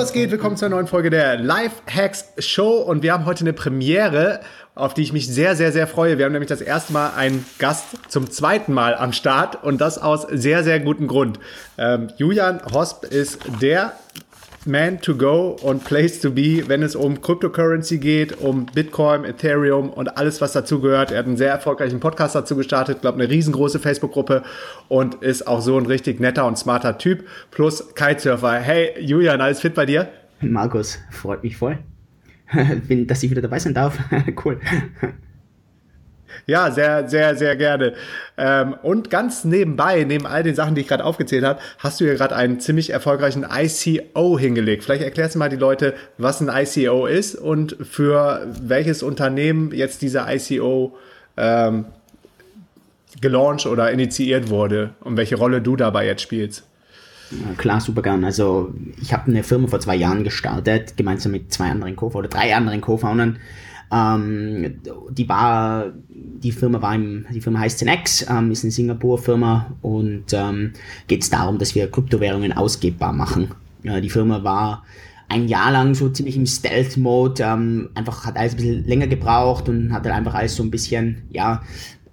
Was geht? Willkommen zur neuen Folge der Life Hacks Show und wir haben heute eine Premiere, auf die ich mich sehr, sehr, sehr freue. Wir haben nämlich das erste Mal einen Gast zum zweiten Mal am Start und das aus sehr, sehr gutem Grund. Ähm, Julian Hosp ist der man to go und place to be, wenn es um Cryptocurrency geht, um Bitcoin, Ethereum und alles, was dazu gehört. Er hat einen sehr erfolgreichen Podcast dazu gestartet, glaube eine riesengroße Facebook-Gruppe und ist auch so ein richtig netter und smarter Typ. Plus Kitesurfer. Hey Julian, alles fit bei dir? Markus, freut mich voll. Dass ich wieder dabei sein darf. cool. Ja, sehr, sehr, sehr gerne. Ähm, und ganz nebenbei, neben all den Sachen, die ich gerade aufgezählt habe, hast du ja gerade einen ziemlich erfolgreichen ICO hingelegt. Vielleicht erklärst du mal die Leute, was ein ICO ist und für welches Unternehmen jetzt dieser ICO ähm, gelauncht oder initiiert wurde und welche Rolle du dabei jetzt spielst. Klar, super gern. Also ich habe eine Firma vor zwei Jahren gestartet, gemeinsam mit zwei anderen Co-Foundern, drei anderen Co-Foundern. Ähm, die war, die Firma war im, die Firma heißt Zenex, ähm, ist eine Singapur-Firma und ähm, geht es darum, dass wir Kryptowährungen ausgebbar machen. Ja, die Firma war ein Jahr lang so ziemlich im Stealth-Mode, ähm, einfach hat alles ein bisschen länger gebraucht und hat dann einfach alles so ein bisschen, ja,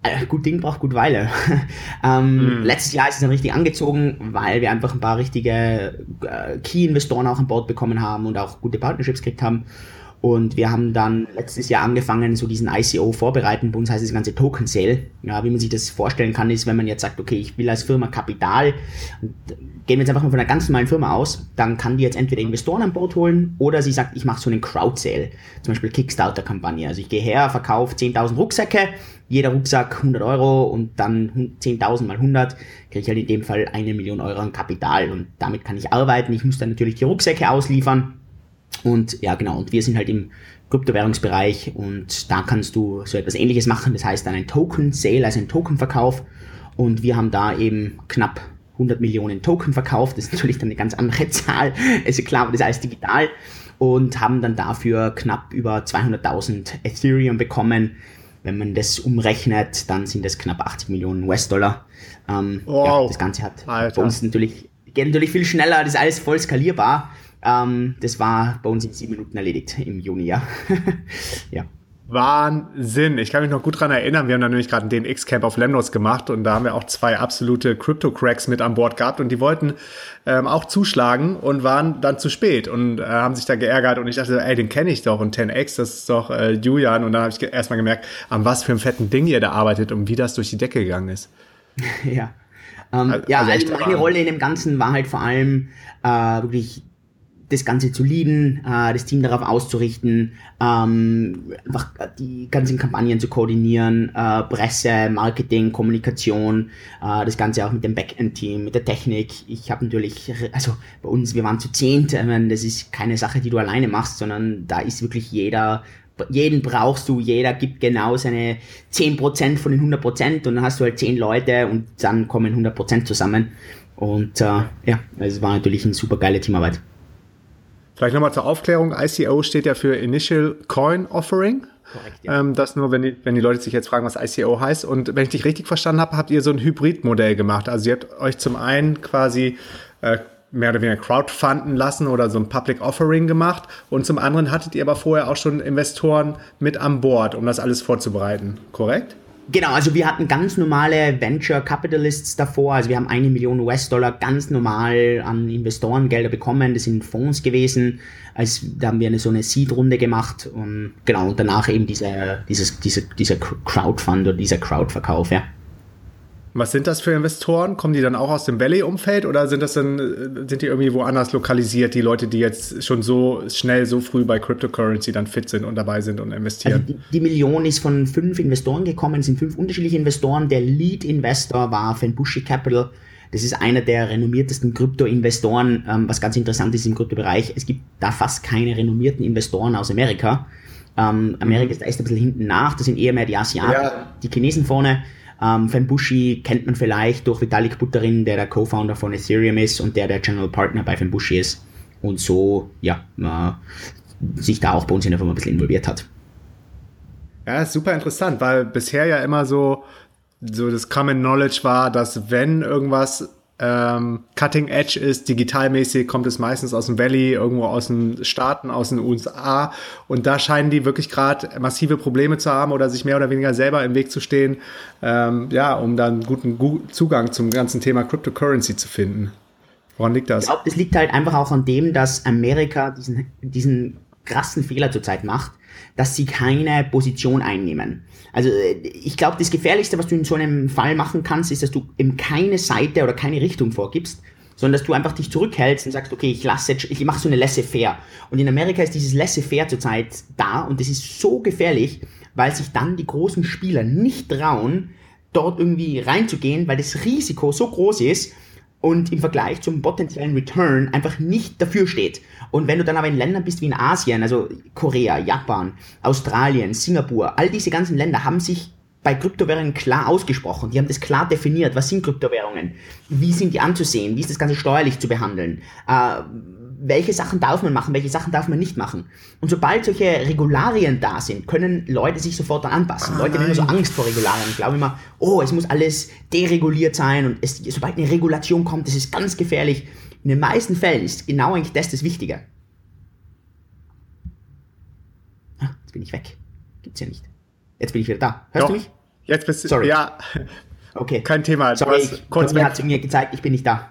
äh, gut Ding braucht gut Weile. ähm, mhm. Letztes Jahr ist es dann richtig angezogen, weil wir einfach ein paar richtige äh, Key-Investoren auch an Bord bekommen haben und auch gute Partnerships gekriegt haben. Und wir haben dann letztes Jahr angefangen, so diesen ICO vorbereiten. Bei uns heißt das ganze Token Sale. Ja, wie man sich das vorstellen kann, ist, wenn man jetzt sagt, okay, ich will als Firma Kapital, gehen wir jetzt einfach mal von einer ganz normalen Firma aus, dann kann die jetzt entweder Investoren an Bord holen oder sie sagt, ich mache so einen Crowd Sale. Zum Beispiel Kickstarter-Kampagne. Also ich gehe her, verkaufe 10.000 Rucksäcke, jeder Rucksack 100 Euro und dann 10.000 mal 100 kriege ich halt in dem Fall eine Million Euro an Kapital und damit kann ich arbeiten. Ich muss dann natürlich die Rucksäcke ausliefern und ja, genau, und wir sind halt im Kryptowährungsbereich und da kannst du so etwas ähnliches machen. Das heißt dann ein Token Sale, also ein Tokenverkauf. Und wir haben da eben knapp 100 Millionen Token verkauft. Das ist natürlich dann eine ganz andere Zahl. Also klar, aber das ist alles digital. Und haben dann dafür knapp über 200.000 Ethereum bekommen. Wenn man das umrechnet, dann sind das knapp 80 Millionen US-Dollar. Ähm, wow. ja, das Ganze hat Alter. bei uns natürlich, geht natürlich viel schneller, das ist alles voll skalierbar. Ähm, das war bei uns in sieben Minuten erledigt im Juni, ja. ja. Wahnsinn. Ich kann mich noch gut daran erinnern, wir haben da nämlich gerade den X-Camp auf Lemnos gemacht und da haben wir auch zwei absolute Crypto-Cracks mit an Bord gehabt und die wollten ähm, auch zuschlagen und waren dann zu spät und äh, haben sich da geärgert und ich dachte, ey, den kenne ich doch und 10X, das ist doch äh, Julian und dann habe ich erstmal gemerkt, an was für einem fetten Ding ihr da arbeitet und wie das durch die Decke gegangen ist. ja. Ähm, also, ja, also meine Rolle in dem Ganzen war halt vor allem äh, wirklich das Ganze zu leaden, äh, das Team darauf auszurichten, ähm, einfach die ganzen Kampagnen zu koordinieren, äh, Presse, Marketing, Kommunikation, äh, das Ganze auch mit dem Backend-Team, mit der Technik. Ich habe natürlich, also bei uns, wir waren zu zehnt, ich das ist keine Sache, die du alleine machst, sondern da ist wirklich jeder jeden brauchst du, jeder gibt genau seine 10% von den 100% und dann hast du halt 10 Leute und dann kommen 100% zusammen. Und äh, ja, es war natürlich eine super geile Teamarbeit. Vielleicht nochmal zur Aufklärung. ICO steht ja für Initial Coin Offering. Korrekt, ja. Ähm, das nur, wenn die, wenn die Leute sich jetzt fragen, was ICO heißt. Und wenn ich dich richtig verstanden habe, habt ihr so ein Hybridmodell gemacht. Also ihr habt euch zum einen quasi äh, mehr oder weniger crowdfunden lassen oder so ein Public Offering gemacht. Und zum anderen hattet ihr aber vorher auch schon Investoren mit an Bord, um das alles vorzubereiten. Korrekt? Genau, also wir hatten ganz normale Venture Capitalists davor. Also wir haben eine Million US-Dollar ganz normal an Investorengelder bekommen. Das sind Fonds gewesen. Also da haben wir eine, so eine Seed-Runde gemacht und genau, und danach eben diese, dieses, diese, dieser Crowdfund oder dieser Crowdverkauf, ja. Was sind das für Investoren? Kommen die dann auch aus dem Valley-Umfeld oder sind das dann, sind die irgendwie woanders lokalisiert, die Leute, die jetzt schon so schnell, so früh bei Cryptocurrency dann fit sind und dabei sind und investieren? Also die, die, Million ist von fünf Investoren gekommen, sind fünf unterschiedliche Investoren. Der Lead-Investor war Fenbushi Capital. Das ist einer der renommiertesten Krypto-Investoren, ähm, was ganz interessant ist im Kryptobereich. Es gibt da fast keine renommierten Investoren aus Amerika. Ähm, Amerika ist da erst ein bisschen hinten nach, das sind eher mehr die Asiaten, ja. die Chinesen vorne. Ähm, Fembushi kennt man vielleicht durch Vitalik Buterin, der der Co-Founder von Ethereum ist und der der General Partner bei Fembushi ist und so, ja, äh, sich da auch bei uns in der Firma ein bisschen involviert hat. Ja, super interessant, weil bisher ja immer so, so das Common Knowledge war, dass wenn irgendwas ähm, Cutting Edge ist, digitalmäßig, kommt es meistens aus dem Valley, irgendwo aus den Staaten, aus den USA. Und da scheinen die wirklich gerade massive Probleme zu haben oder sich mehr oder weniger selber im Weg zu stehen, ähm, ja, um dann guten Zugang zum ganzen Thema Cryptocurrency zu finden. Woran liegt das? Ich glaube, das liegt halt einfach auch an dem, dass Amerika diesen, diesen krassen Fehler zurzeit macht, dass sie keine Position einnehmen. Also äh, ich glaube, das Gefährlichste, was du in so einem Fall machen kannst, ist, dass du eben keine Seite oder keine Richtung vorgibst, sondern dass du einfach dich zurückhältst und sagst, okay, ich lasse jetzt, ich mache so eine laissez-faire. Und in Amerika ist dieses laissez-faire zurzeit da und das ist so gefährlich, weil sich dann die großen Spieler nicht trauen, dort irgendwie reinzugehen, weil das Risiko so groß ist, und im Vergleich zum potenziellen Return einfach nicht dafür steht. Und wenn du dann aber in Ländern bist wie in Asien, also Korea, Japan, Australien, Singapur, all diese ganzen Länder haben sich bei Kryptowährungen klar ausgesprochen. Die haben das klar definiert. Was sind Kryptowährungen? Wie sind die anzusehen? Wie ist das Ganze steuerlich zu behandeln? Äh, welche Sachen darf man machen, welche Sachen darf man nicht machen. Und sobald solche Regularien da sind, können Leute sich sofort dann anpassen. Ah, Leute haben immer so Angst vor Regularien. Ich glaube immer, oh, es muss alles dereguliert sein und es, sobald eine Regulation kommt, das ist ganz gefährlich. In den meisten Fällen ist genau eigentlich das das Wichtige. Ah, jetzt bin ich weg. Gibt's ja nicht. Jetzt bin ich wieder da. Hörst Doch. du mich? Jetzt bist du. Sorry. Ja. Okay. Kein Thema. Sorry, ich, kurz mir hat mir gezeigt, ich bin nicht da.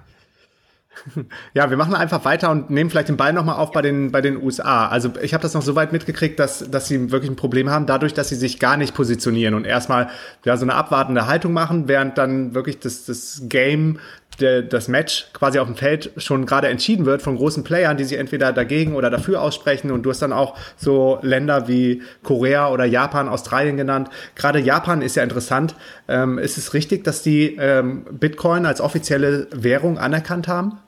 Ja, wir machen einfach weiter und nehmen vielleicht den Ball nochmal auf bei den, bei den USA. Also ich habe das noch so weit mitgekriegt, dass, dass sie wirklich ein Problem haben, dadurch, dass sie sich gar nicht positionieren und erstmal ja, so eine abwartende Haltung machen, während dann wirklich das, das Game, der, das Match quasi auf dem Feld schon gerade entschieden wird von großen Playern, die sich entweder dagegen oder dafür aussprechen. Und du hast dann auch so Länder wie Korea oder Japan, Australien genannt. Gerade Japan ist ja interessant. Ähm, ist es richtig, dass die ähm, Bitcoin als offizielle Währung anerkannt haben?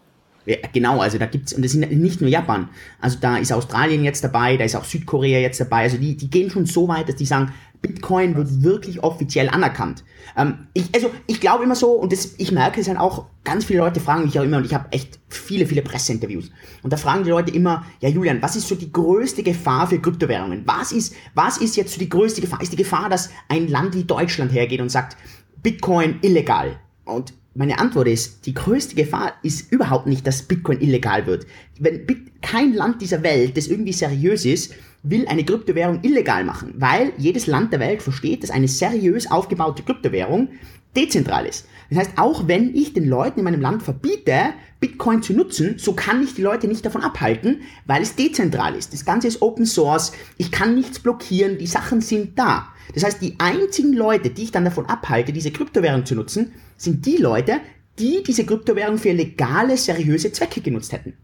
Genau, also da gibt's, und das sind nicht nur Japan, also da ist Australien jetzt dabei, da ist auch Südkorea jetzt dabei, also die, die gehen schon so weit, dass die sagen, Bitcoin wird wirklich offiziell anerkannt. Ähm, ich, also ich glaube immer so, und das, ich merke es dann auch, ganz viele Leute fragen mich auch immer, und ich habe echt viele, viele Presseinterviews, und da fragen die Leute immer, ja Julian, was ist so die größte Gefahr für Kryptowährungen? Was ist, was ist jetzt so die größte Gefahr? Ist die Gefahr, dass ein Land wie Deutschland hergeht und sagt, Bitcoin illegal? Und meine Antwort ist, die größte Gefahr ist überhaupt nicht, dass Bitcoin illegal wird. Wenn Bit kein Land dieser Welt, das irgendwie seriös ist, will eine Kryptowährung illegal machen, weil jedes Land der Welt versteht, dass eine seriös aufgebaute Kryptowährung dezentral ist. Das heißt, auch wenn ich den Leuten in meinem Land verbiete, Bitcoin zu nutzen, so kann ich die Leute nicht davon abhalten, weil es dezentral ist. Das Ganze ist Open Source, ich kann nichts blockieren, die Sachen sind da. Das heißt, die einzigen Leute, die ich dann davon abhalte, diese Kryptowährung zu nutzen, sind die Leute, die diese Kryptowährung für legale, seriöse Zwecke genutzt hätten.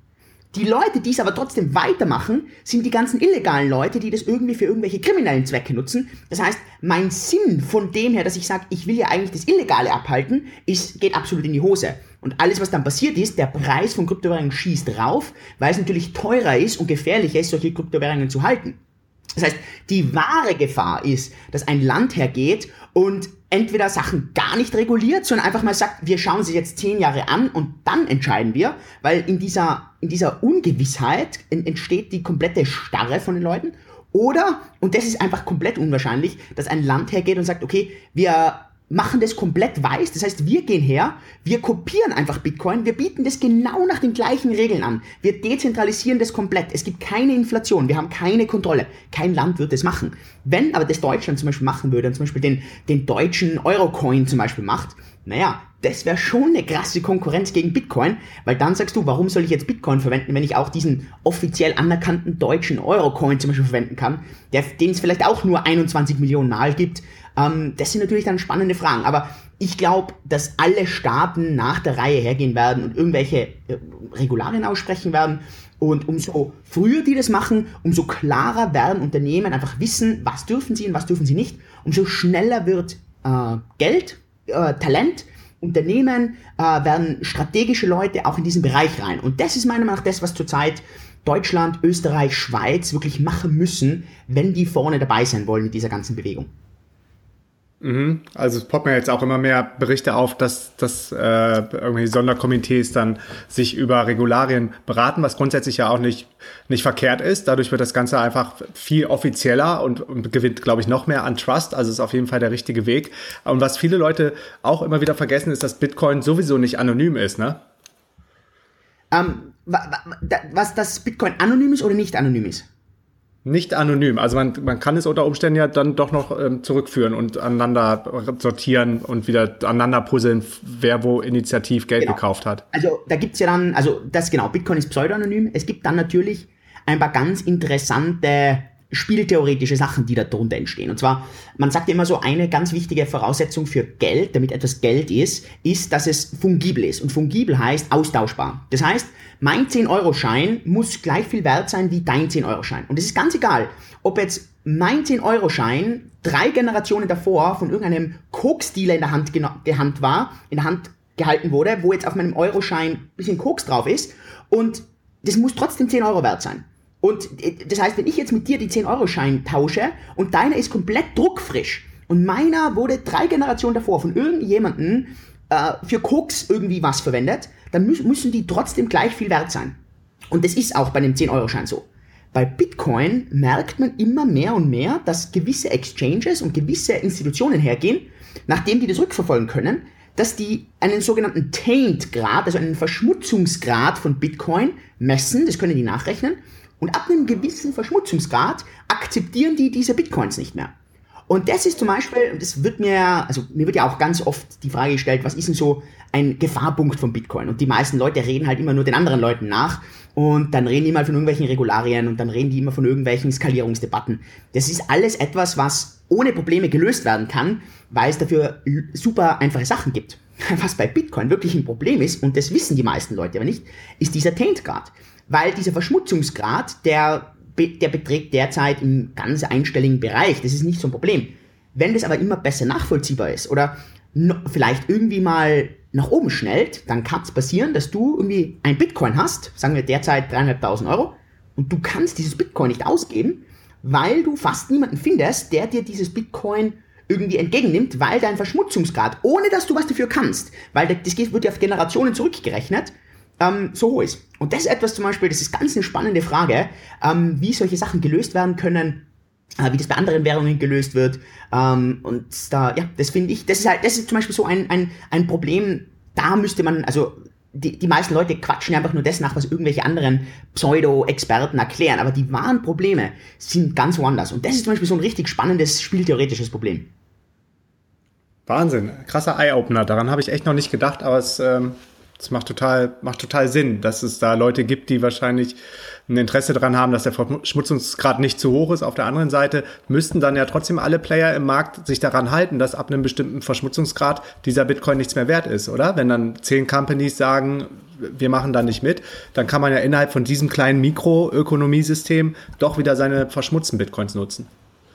Die Leute, die es aber trotzdem weitermachen, sind die ganzen illegalen Leute, die das irgendwie für irgendwelche kriminellen Zwecke nutzen. Das heißt, mein Sinn von dem her, dass ich sage, ich will ja eigentlich das Illegale abhalten, ist, geht absolut in die Hose. Und alles, was dann passiert ist, der Preis von Kryptowährungen schießt rauf, weil es natürlich teurer ist und gefährlicher ist, solche Kryptowährungen zu halten. Das heißt, die wahre Gefahr ist, dass ein Land hergeht und entweder Sachen gar nicht reguliert, sondern einfach mal sagt, wir schauen sie jetzt zehn Jahre an und dann entscheiden wir, weil in dieser, in dieser Ungewissheit entsteht die komplette Starre von den Leuten. Oder, und das ist einfach komplett unwahrscheinlich, dass ein Land hergeht und sagt, okay, wir machen das komplett weiß. Das heißt, wir gehen her, wir kopieren einfach Bitcoin, wir bieten das genau nach den gleichen Regeln an. Wir dezentralisieren das komplett. Es gibt keine Inflation, wir haben keine Kontrolle. Kein Land wird das machen. Wenn aber das Deutschland zum Beispiel machen würde und zum Beispiel den, den deutschen Eurocoin zum Beispiel macht, naja, das wäre schon eine krasse Konkurrenz gegen Bitcoin, weil dann sagst du, warum soll ich jetzt Bitcoin verwenden, wenn ich auch diesen offiziell anerkannten deutschen Eurocoin zum Beispiel verwenden kann, den es vielleicht auch nur 21 Millionen Mal gibt, ähm, das sind natürlich dann spannende Fragen. Aber Ich glaube, dass alle Staaten nach der Reihe hergehen werden und irgendwelche äh, Regularien aussprechen werden. Und umso früher die das machen, umso klarer werden Unternehmen einfach wissen, was dürfen sie und was dürfen sie nicht. Umso schneller wird äh, Geld, äh, Talent, Unternehmen, äh, werden strategische Leute auch in diesen Bereich rein. Und das ist meiner Meinung nach das, was zurzeit Deutschland, Österreich, Schweiz wirklich machen müssen, wenn die vorne dabei sein wollen in dieser ganzen Bewegung. Mhm. Also es poppt mir jetzt auch immer mehr Berichte auf, dass, dass äh, irgendwelche Sonderkomitees dann sich über Regularien beraten, was grundsätzlich ja auch nicht, nicht verkehrt ist. Dadurch wird das Ganze einfach viel offizieller und, und gewinnt, glaube ich, noch mehr an Trust. Also ist auf jeden Fall der richtige Weg. Und was viele Leute auch immer wieder vergessen, ist, dass Bitcoin sowieso nicht anonym ist, ne? Ähm, was das Bitcoin anonym ist oder nicht anonym ist? Nicht anonym. Also man, man kann es unter Umständen ja dann doch noch ähm, zurückführen und aneinander sortieren und wieder aneinander puzzeln, wer wo initiativ Geld genau. gekauft hat. Also da gibt's ja dann, also das genau, Bitcoin ist pseudoanonym. Es gibt dann natürlich ein paar ganz interessante spieltheoretische Sachen, die da drunter entstehen. Und zwar, man sagt immer so, eine ganz wichtige Voraussetzung für Geld, damit etwas Geld ist, ist, dass es fungibel ist. Und fungibel heißt austauschbar. Das heißt, mein 10-Euro-Schein muss gleich viel wert sein wie dein 10-Euro-Schein. Und es ist ganz egal, ob jetzt mein 10-Euro-Schein drei Generationen davor von irgendeinem Koks-Dealer in der Hand, Hand war, in der Hand gehalten wurde, wo jetzt auf meinem Euro-Schein ein bisschen Koks drauf ist und das muss trotzdem 10 Euro wert sein. Und äh, das heißt, wenn ich jetzt mit dir die 10-Euro-Schein tausche und deiner ist komplett druckfrisch und meiner wurde drei Generationen davor von irgendjemandem äh, für Koks irgendwie was verwendet, dann mü müssen die trotzdem gleich viel wert sein. Und das ist auch bei dem 10-Euro-Schein so. Bei Bitcoin merkt man immer mehr und mehr, dass gewisse Exchanges und gewisse Institutionen hergehen, nachdem die das rückverfolgen können, dass die einen sogenannten Taint-Grad, also einen Verschmutzungsgrad von Bitcoin messen, das können die nachrechnen, und ab einem gewissen Verschmutzungsgrad akzeptieren die diese Bitcoins nicht mehr. Und das ist zum Beispiel, das wird mir, also mir wird ja auch ganz oft die Frage gestellt, was ist denn so ein Gefahrpunkt von Bitcoin? Und die meisten Leute reden halt immer nur den anderen Leuten nach und dann reden die mal von irgendwelchen Regularien und dann reden die immer von irgendwelchen Skalierungsdebatten. Das ist alles etwas, was ohne Probleme gelöst werden kann, weil es dafür super einfache Sachen gibt. Was bei Bitcoin wirklich ein Problem ist, und das wissen die meisten Leute aber nicht, ist dieser Taint-Grad. Weil dieser Verschmutzungsgrad, der der beträgt derzeit im ganz einstelligen Bereich. Das ist nicht so ein Problem. Wenn das aber immer besser nachvollziehbar ist oder vielleicht irgendwie mal nach oben schnellt, dann kann es passieren, dass du irgendwie ein Bitcoin hast, sagen wir derzeit dreieinhalbtausend Euro, und du kannst dieses Bitcoin nicht ausgeben, weil du fast niemanden findest, der dir dieses Bitcoin irgendwie entgegennimmt, weil dein Verschmutzungsgrad, ohne dass du was dafür kannst, weil das wird ja auf Generationen zurückgerechnet, ähm, so hoch ist. Und das ist etwas zum Beispiel, das ist ganz eine spannende Frage, ähm, wie solche Sachen gelöst werden können, äh, wie das bei anderen Währungen gelöst wird. Ähm, und da, ja, das finde ich, das ist halt, das ist zum Beispiel so ein, ein, ein Problem, da müsste man, also die, die meisten Leute quatschen einfach nur das nach, was irgendwelche anderen Pseudo-Experten erklären. Aber die wahren Probleme sind ganz woanders. Und das ist zum Beispiel so ein richtig spannendes spieltheoretisches Problem. Wahnsinn, krasser Eye-Opener. Daran habe ich echt noch nicht gedacht, aber es ähm, das macht total, macht total Sinn, dass es da Leute gibt, die wahrscheinlich ein Interesse daran haben, dass der Verschmutzungsgrad nicht zu hoch ist. Auf der anderen Seite müssten dann ja trotzdem alle Player im Markt sich daran halten, dass ab einem bestimmten Verschmutzungsgrad dieser Bitcoin nichts mehr wert ist, oder? Wenn dann zehn Companies sagen, wir machen da nicht mit, dann kann man ja innerhalb von diesem kleinen Mikroökonomiesystem doch wieder seine verschmutzten Bitcoins nutzen.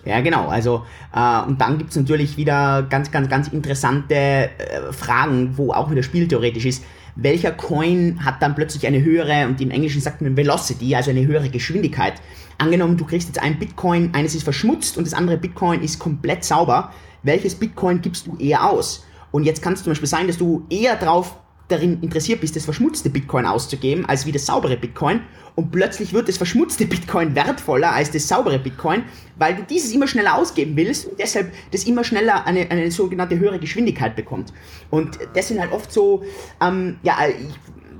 Ja, genau. Also, äh, und dann gibt's natürlich wieder ganz, ganz, ganz interessante äh, Fragen, wo auch wieder spieltheoretisch ist welcher Coin hat dann plötzlich eine höhere, und im Englischen sagt man Velocity, also eine höhere Geschwindigkeit. Angenommen, du kriegst jetzt ein Bitcoin, eines ist verschmutzt und das andere Bitcoin ist komplett sauber. Welches Bitcoin gibst du eher aus? Und jetzt kann es zum Beispiel sein, dass du eher drauf darin interessiert bist, das verschmutzte Bitcoin auszugeben, als wie das saubere Bitcoin. Und plötzlich wird das verschmutzte Bitcoin wertvoller als das saubere Bitcoin, weil du dieses immer schneller ausgeben willst und deshalb das immer schneller eine, eine sogenannte höhere Geschwindigkeit bekommt. Und das sind halt oft so, ähm, ja, ich,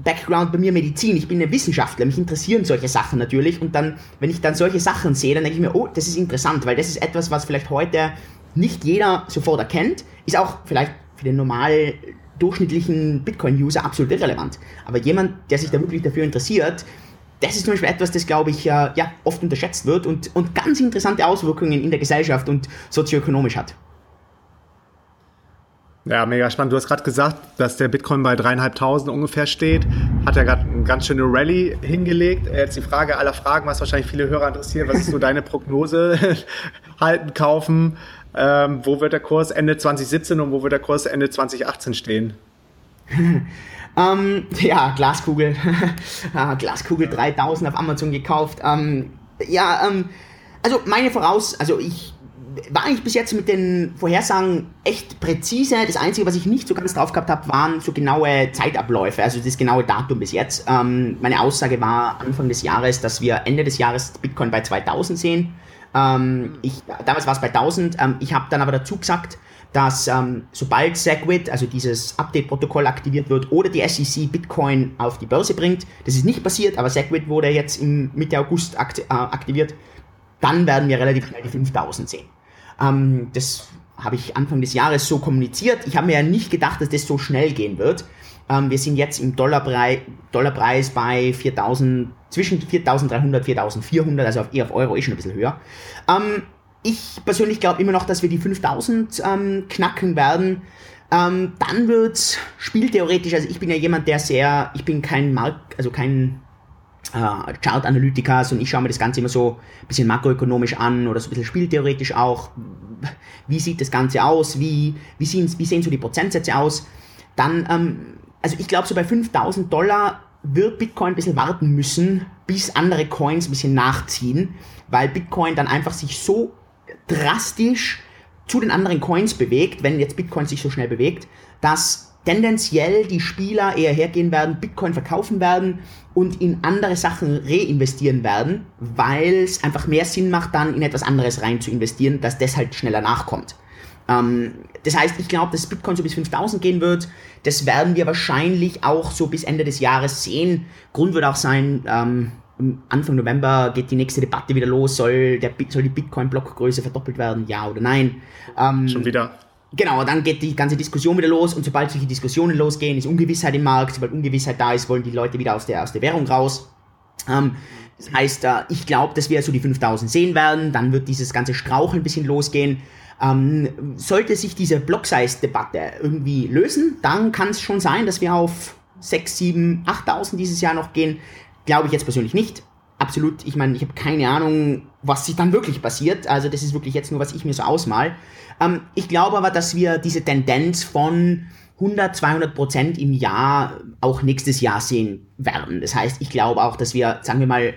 Background bei mir Medizin, ich bin ein Wissenschaftler, mich interessieren solche Sachen natürlich und dann, wenn ich dann solche Sachen sehe, dann denke ich mir, oh, das ist interessant, weil das ist etwas, was vielleicht heute nicht jeder sofort erkennt, ist auch vielleicht für den normal durchschnittlichen Bitcoin-User absolut irrelevant. Aber jemand, der sich da wirklich dafür interessiert, das ist zum Beispiel etwas, das, glaube ich, ja, oft unterschätzt wird und, und ganz interessante Auswirkungen in der Gesellschaft und sozioökonomisch hat. Ja, mega spannend. Du hast gerade gesagt, dass der Bitcoin bei dreieinhalbtausend ungefähr steht. Hat er gerade eine ganz schöne Rallye hingelegt. Jetzt die Frage aller Fragen, was wahrscheinlich viele Hörer interessiert. Was ist so deine Prognose? Halten, kaufen? Ähm, wo wird der Kurs Ende 2017 und wo wird der Kurs Ende 2018 stehen? ähm, ja, Glaskugel. Ah, Glaskugel 3000 auf Amazon gekauft. Ähm, ja, ähm, also meine Voraus, also ich war eigentlich bis jetzt mit den Vorhersagen echt präzise. Das Einzige, was ich nicht so ganz drauf gehabt habe, waren so genaue Zeitabläufe, also das genaue Datum bis jetzt. Ähm, meine Aussage war Anfang des Jahres, dass wir Ende des Jahres Bitcoin bei 2000 sehen. Ähm, ich, damals war es bei 1000. Ähm, ich habe dann aber dazu gesagt, dass ähm, sobald SegWit, also dieses Update-Protokoll aktiviert wird oder die SEC Bitcoin auf die Börse bringt, das ist nicht passiert, aber SegWit wurde jetzt im Mitte August akt äh, aktiviert, dann werden wir relativ schnell die 5000 sehen. Ähm, das habe ich Anfang des Jahres so kommuniziert. Ich habe mir ja nicht gedacht, dass das so schnell gehen wird. Ähm, wir sind jetzt im Dollarpreis, Dollarpreis bei 4000, zwischen 4300, 4400, also auf, eher auf Euro, eh schon ein bisschen höher. Ähm, ich persönlich glaube immer noch, dass wir die 5000 ähm, knacken werden. Ähm, dann wird spieltheoretisch, also ich bin ja jemand, der sehr, ich bin kein Markt, also kein äh, Chart-Analytiker, und ich schaue mir das Ganze immer so ein bisschen makroökonomisch an oder so ein bisschen spieltheoretisch auch. Wie sieht das Ganze aus? Wie, wie, sehen, wie sehen so die Prozentsätze aus? Dann, ähm, also ich glaube, so bei 5000 Dollar wird Bitcoin ein bisschen warten müssen, bis andere Coins ein bisschen nachziehen, weil Bitcoin dann einfach sich so drastisch zu den anderen Coins bewegt, wenn jetzt Bitcoin sich so schnell bewegt, dass tendenziell die Spieler eher hergehen werden, Bitcoin verkaufen werden und in andere Sachen reinvestieren werden, weil es einfach mehr Sinn macht, dann in etwas anderes rein zu investieren, dass das halt schneller nachkommt. Ähm, das heißt, ich glaube, dass Bitcoin so bis 5000 gehen wird. Das werden wir wahrscheinlich auch so bis Ende des Jahres sehen. Grund wird auch sein, ähm, Anfang November geht die nächste Debatte wieder los. Soll, der, soll die Bitcoin-Blockgröße verdoppelt werden? Ja oder nein? Ähm, Schon wieder. Genau, dann geht die ganze Diskussion wieder los und sobald solche Diskussionen losgehen, ist Ungewissheit im Markt. Sobald Ungewissheit da ist, wollen die Leute wieder aus der, aus der Währung raus. Ähm, das heißt, äh, ich glaube, dass wir so die 5000 sehen werden. Dann wird dieses ganze Straucheln ein bisschen losgehen. Ähm, sollte sich diese Block-Size-Debatte irgendwie lösen, dann kann es schon sein, dass wir auf 6, 7, 8000 dieses Jahr noch gehen. Glaube ich jetzt persönlich nicht. Absolut, ich meine, ich habe keine Ahnung, was sich dann wirklich passiert. Also das ist wirklich jetzt nur, was ich mir so ausmal. Ähm, ich glaube aber, dass wir diese Tendenz von 100, 200 Prozent im Jahr auch nächstes Jahr sehen werden. Das heißt, ich glaube auch, dass wir, sagen wir mal,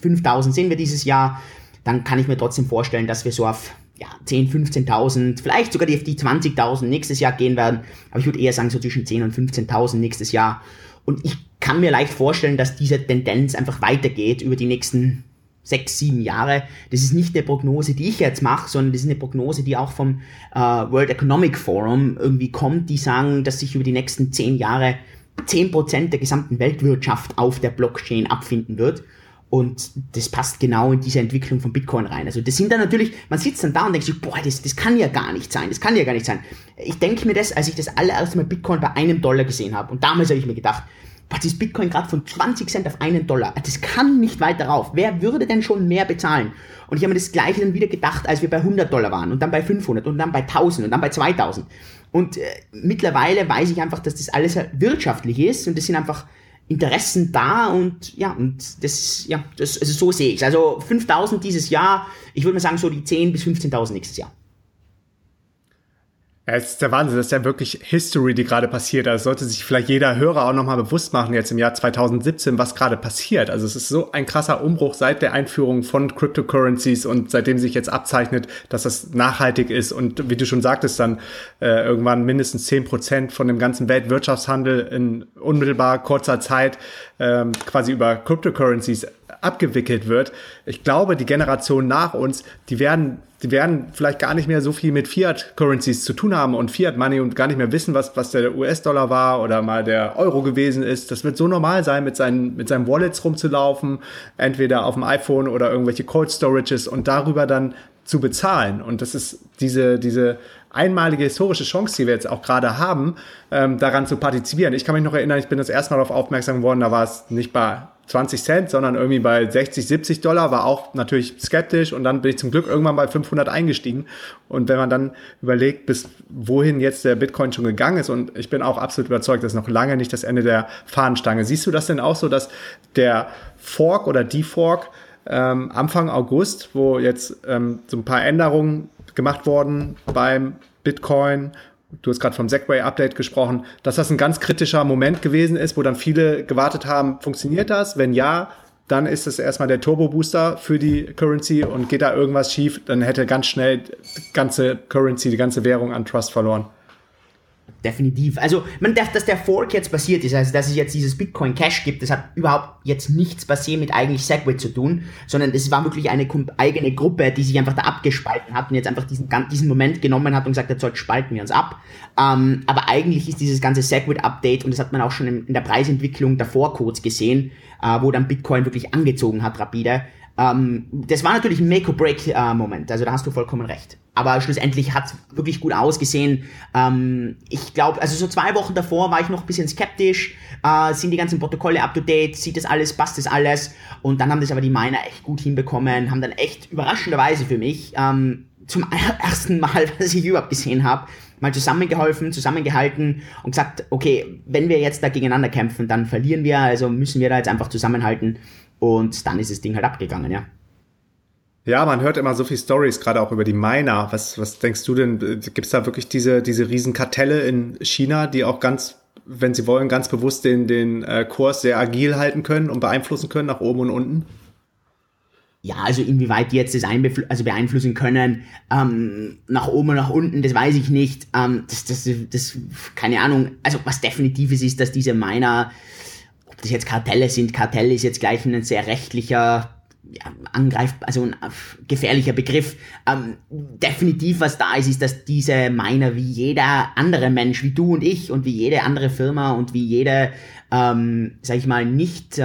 5000 sehen wir dieses Jahr. Dann kann ich mir trotzdem vorstellen, dass wir so auf ja, 10, 15.000, vielleicht sogar die, die 20.000 nächstes Jahr gehen werden. Aber ich würde eher sagen, so zwischen 10 und 15.000 nächstes Jahr. Und ich kann mir leicht vorstellen, dass diese Tendenz einfach weitergeht über die nächsten sechs, sieben Jahre. Das ist nicht eine Prognose, die ich jetzt mache, sondern das ist eine Prognose, die auch vom äh, World Economic Forum irgendwie kommt, die sagen, dass sich über die nächsten zehn Jahre zehn Prozent der gesamten Weltwirtschaft auf der Blockchain abfinden wird. Und das passt genau in diese Entwicklung von Bitcoin rein. Also das sind dann natürlich, man sitzt dann da und denkt sich, boah, das, das kann ja gar nicht sein, das kann ja gar nicht sein. Ich denke mir das, als ich das allererste Mal Bitcoin bei einem Dollar gesehen habe. Und damals habe ich mir gedacht, was ist Bitcoin gerade von 20 Cent auf einen Dollar? Das kann nicht weiter rauf. Wer würde denn schon mehr bezahlen? Und ich habe mir das gleiche dann wieder gedacht, als wir bei 100 Dollar waren und dann bei 500 und dann bei 1000 und dann bei 2000. Und äh, mittlerweile weiß ich einfach, dass das alles wirtschaftlich ist und das sind einfach Interessen da und ja, und das, ja, das, also so sehe ich Also 5000 dieses Jahr, ich würde mal sagen so die 10 bis 15.000 nächstes Jahr. Ja, es ist der Wahnsinn, das ist ja wirklich History, die gerade passiert. Also sollte sich vielleicht jeder Hörer auch nochmal bewusst machen, jetzt im Jahr 2017, was gerade passiert. Also es ist so ein krasser Umbruch seit der Einführung von Cryptocurrencies und seitdem sich jetzt abzeichnet, dass das nachhaltig ist und wie du schon sagtest, dann äh, irgendwann mindestens zehn Prozent von dem ganzen Weltwirtschaftshandel in unmittelbar kurzer Zeit ähm, quasi über Cryptocurrencies abgewickelt wird. Ich glaube, die Generation nach uns, die werden die werden vielleicht gar nicht mehr so viel mit Fiat-Currencies zu tun haben und Fiat-Money und gar nicht mehr wissen, was, was der US-Dollar war oder mal der Euro gewesen ist. Das wird so normal sein, mit seinen, mit seinen Wallets rumzulaufen, entweder auf dem iPhone oder irgendwelche Cold Storages und darüber dann zu bezahlen. Und das ist diese, diese einmalige historische Chance, die wir jetzt auch gerade haben, ähm, daran zu partizipieren. Ich kann mich noch erinnern, ich bin das erste Mal darauf aufmerksam geworden, da war es nicht bei 20 Cent, sondern irgendwie bei 60, 70 Dollar, war auch natürlich skeptisch und dann bin ich zum Glück irgendwann bei 500 eingestiegen. Und wenn man dann überlegt, bis wohin jetzt der Bitcoin schon gegangen ist und ich bin auch absolut überzeugt, das ist noch lange nicht das Ende der Fahnenstange. Siehst du das denn auch so, dass der Fork oder die ähm, Anfang August, wo jetzt ähm, so ein paar Änderungen gemacht wurden beim Bitcoin du hast gerade vom Segway-Update gesprochen, dass das ein ganz kritischer Moment gewesen ist, wo dann viele gewartet haben, funktioniert das? Wenn ja, dann ist es erstmal der Turbo-Booster für die Currency und geht da irgendwas schief, dann hätte ganz schnell die ganze Currency, die ganze Währung an Trust verloren. Definitiv. Also, man darf, dass der Fork jetzt passiert ist, also dass es jetzt dieses Bitcoin Cash gibt, das hat überhaupt jetzt nichts passiert mit eigentlich Segway zu tun, sondern es war wirklich eine eigene Gruppe, die sich einfach da abgespalten hat und jetzt einfach diesen, diesen Moment genommen hat und gesagt hat, jetzt spalten wir uns ab. Ähm, aber eigentlich ist dieses ganze Segway-Update, und das hat man auch schon in, in der Preisentwicklung davor kurz gesehen, äh, wo dann Bitcoin wirklich angezogen hat rapide, ähm, das war natürlich ein Make-or-Break-Moment, also da hast du vollkommen recht. Aber schlussendlich hat es wirklich gut ausgesehen. Ähm, ich glaube, also so zwei Wochen davor war ich noch ein bisschen skeptisch. Äh, sind die ganzen Protokolle up-to-date? Sieht das alles? Passt das alles? Und dann haben das aber die Miner echt gut hinbekommen, haben dann echt überraschenderweise für mich ähm, zum ersten Mal, was ich überhaupt gesehen habe, mal zusammengeholfen, zusammengehalten und gesagt, okay, wenn wir jetzt da gegeneinander kämpfen, dann verlieren wir, also müssen wir da jetzt einfach zusammenhalten und dann ist das Ding halt abgegangen, ja. Ja, man hört immer so viel Stories, gerade auch über die Miner. Was, was denkst du denn? Gibt es da wirklich diese, diese Riesenkartelle in China, die auch ganz, wenn sie wollen, ganz bewusst den, den äh, Kurs sehr agil halten können und beeinflussen können nach oben und unten? Ja, also inwieweit die jetzt das also beeinflussen können, ähm, nach oben und nach unten, das weiß ich nicht. Ähm, das, das, das, keine Ahnung. Also was definitiv ist, ist, dass diese Miner ob das jetzt Kartelle sind, Kartell ist jetzt gleich ein sehr rechtlicher ja, angreif, also ein gefährlicher Begriff. Ähm, definitiv, was da ist, ist, dass diese Miner wie jeder andere Mensch, wie du und ich und wie jede andere Firma und wie jede, ähm, sag ich mal, nicht äh,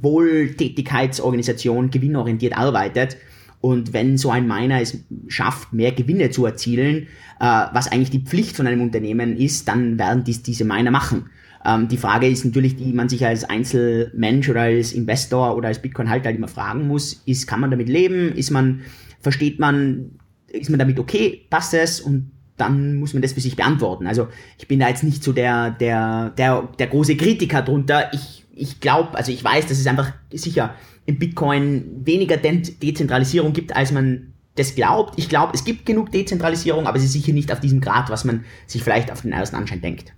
Wohltätigkeitsorganisation gewinnorientiert arbeitet. Und wenn so ein Miner es schafft, mehr Gewinne zu erzielen, äh, was eigentlich die Pflicht von einem Unternehmen ist, dann werden dies diese Miner machen. Ähm, die Frage ist natürlich, die man sich als Einzelmensch oder als Investor oder als Bitcoin-Halter halt immer fragen muss, ist, kann man damit leben? Ist man, versteht man, ist man damit okay? Passt es? Und dann muss man das für sich beantworten. Also ich bin da jetzt nicht so der, der, der, der große Kritiker drunter. Ich, ich glaube, also ich weiß, dass es einfach sicher im Bitcoin weniger De Dezentralisierung gibt, als man das glaubt. Ich glaube, es gibt genug Dezentralisierung, aber es ist sicher nicht auf diesem Grad, was man sich vielleicht auf den ersten Anschein denkt.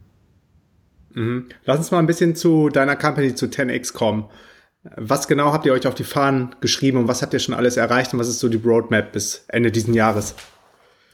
Mhm. Lass uns mal ein bisschen zu deiner Company, zu 10x kommen. Was genau habt ihr euch auf die Fahnen geschrieben und was habt ihr schon alles erreicht und was ist so die Roadmap bis Ende diesen Jahres?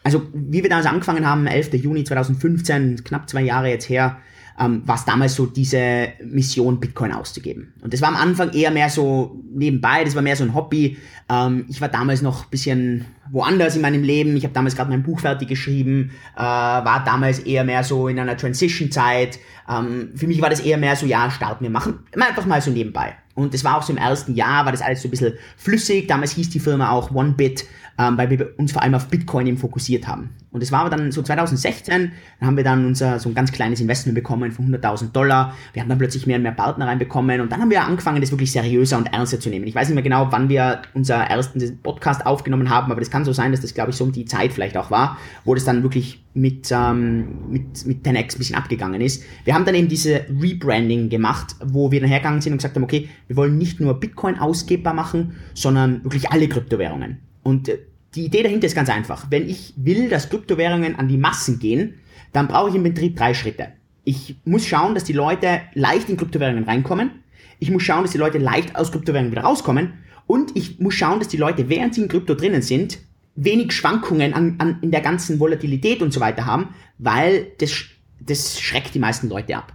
Also, wie wir damals angefangen haben, 11. Juni 2015, knapp zwei Jahre jetzt her, ähm, war damals so diese Mission, Bitcoin auszugeben. Und das war am Anfang eher mehr so nebenbei, das war mehr so ein Hobby. Ähm, ich war damals noch ein bisschen woanders in meinem Leben. Ich habe damals gerade mein Buch fertig geschrieben, äh, war damals eher mehr so in einer Transition-Zeit. Ähm, für mich war das eher mehr so, ja, starten wir machen, einfach mal so nebenbei. Und das war auch so im ersten Jahr, war das alles so ein bisschen flüssig. Damals hieß die Firma auch OneBit ähm, weil wir uns vor allem auf Bitcoin eben fokussiert haben. Und es war aber dann so 2016, da haben wir dann unser so ein ganz kleines Investment bekommen von 100.000 Dollar. Wir haben dann plötzlich mehr und mehr Partner reinbekommen und dann haben wir angefangen, das wirklich seriöser und ernster zu nehmen. Ich weiß nicht mehr genau, wann wir unser ersten Podcast aufgenommen haben, aber das kann so sein, dass das, glaube ich, so um die Zeit vielleicht auch war, wo das dann wirklich mit, ähm, mit, mit 10x ein bisschen abgegangen ist. Wir haben dann eben diese Rebranding gemacht, wo wir dann hergegangen sind und gesagt haben, okay, wir wollen nicht nur Bitcoin ausgebbar machen, sondern wirklich alle Kryptowährungen. Und äh, die Idee dahinter ist ganz einfach. Wenn ich will, dass Kryptowährungen an die Massen gehen, dann brauche ich im Betrieb drei Schritte. Ich muss schauen, dass die Leute leicht in Kryptowährungen reinkommen. Ich muss schauen, dass die Leute leicht aus Kryptowährungen wieder rauskommen. Und ich muss schauen, dass die Leute, während sie in Krypto drinnen sind, wenig Schwankungen an, an, in der ganzen Volatilität und so weiter haben, weil das, das schreckt die meisten Leute ab.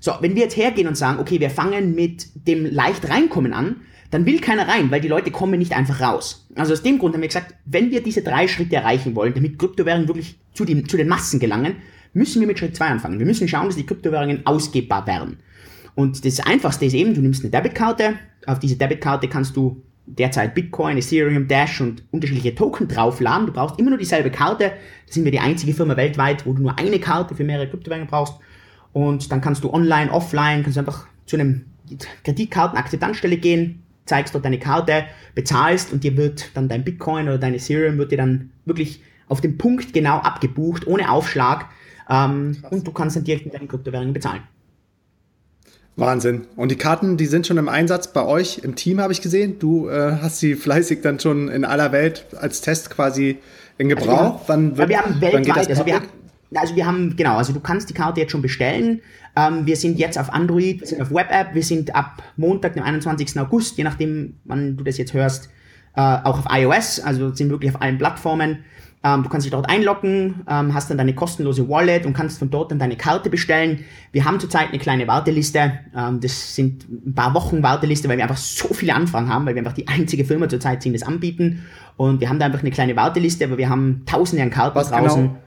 So, wenn wir jetzt hergehen und sagen, okay, wir fangen mit dem leicht reinkommen an, dann will keiner rein, weil die Leute kommen nicht einfach raus. Also aus dem Grund haben wir gesagt, wenn wir diese drei Schritte erreichen wollen, damit Kryptowährungen wirklich zu, den, zu den Massen gelangen, müssen wir mit Schritt zwei anfangen. Wir müssen schauen, dass die Kryptowährungen ausgebbar werden. Und das Einfachste ist eben, du nimmst eine Debitkarte, auf diese Debitkarte kannst du derzeit Bitcoin, Ethereum, Dash und unterschiedliche Token draufladen. Du brauchst immer nur dieselbe Karte. Da sind wir die einzige Firma weltweit, wo du nur eine Karte für mehrere Kryptowährungen brauchst. Und dann kannst du online, offline, kannst du einfach zu einem Kreditkartenakzeptanzstelle gehen, zeigst dort deine Karte, bezahlst und dir wird dann dein Bitcoin oder deine Ethereum wird dir dann wirklich auf den Punkt genau abgebucht, ohne Aufschlag. Ähm, und du kannst dann direkt mit deinen Kryptowährungen bezahlen. Wahnsinn. Und die Karten, die sind schon im Einsatz bei euch im Team, habe ich gesehen. Du äh, hast sie fleißig dann schon in aller Welt als Test quasi in Gebrauch. Also wir haben, wann wird, ja, wir haben weltweit, also wir haben, also wir haben, genau, also du kannst die Karte jetzt schon bestellen. Ähm, wir sind jetzt auf Android, wir sind auf Web-App, wir sind ab Montag, dem 21. August, je nachdem, wann du das jetzt hörst, äh, auch auf iOS, also sind wirklich auf allen Plattformen. Ähm, du kannst dich dort einloggen, ähm, hast dann deine kostenlose Wallet und kannst von dort dann deine Karte bestellen. Wir haben zurzeit eine kleine Warteliste. Ähm, das sind ein paar Wochen Warteliste, weil wir einfach so viele Anfragen haben, weil wir einfach die einzige Firma zurzeit sind, die das anbieten. Und wir haben da einfach eine kleine Warteliste, aber wir haben tausende an Karten Was draußen. Genau,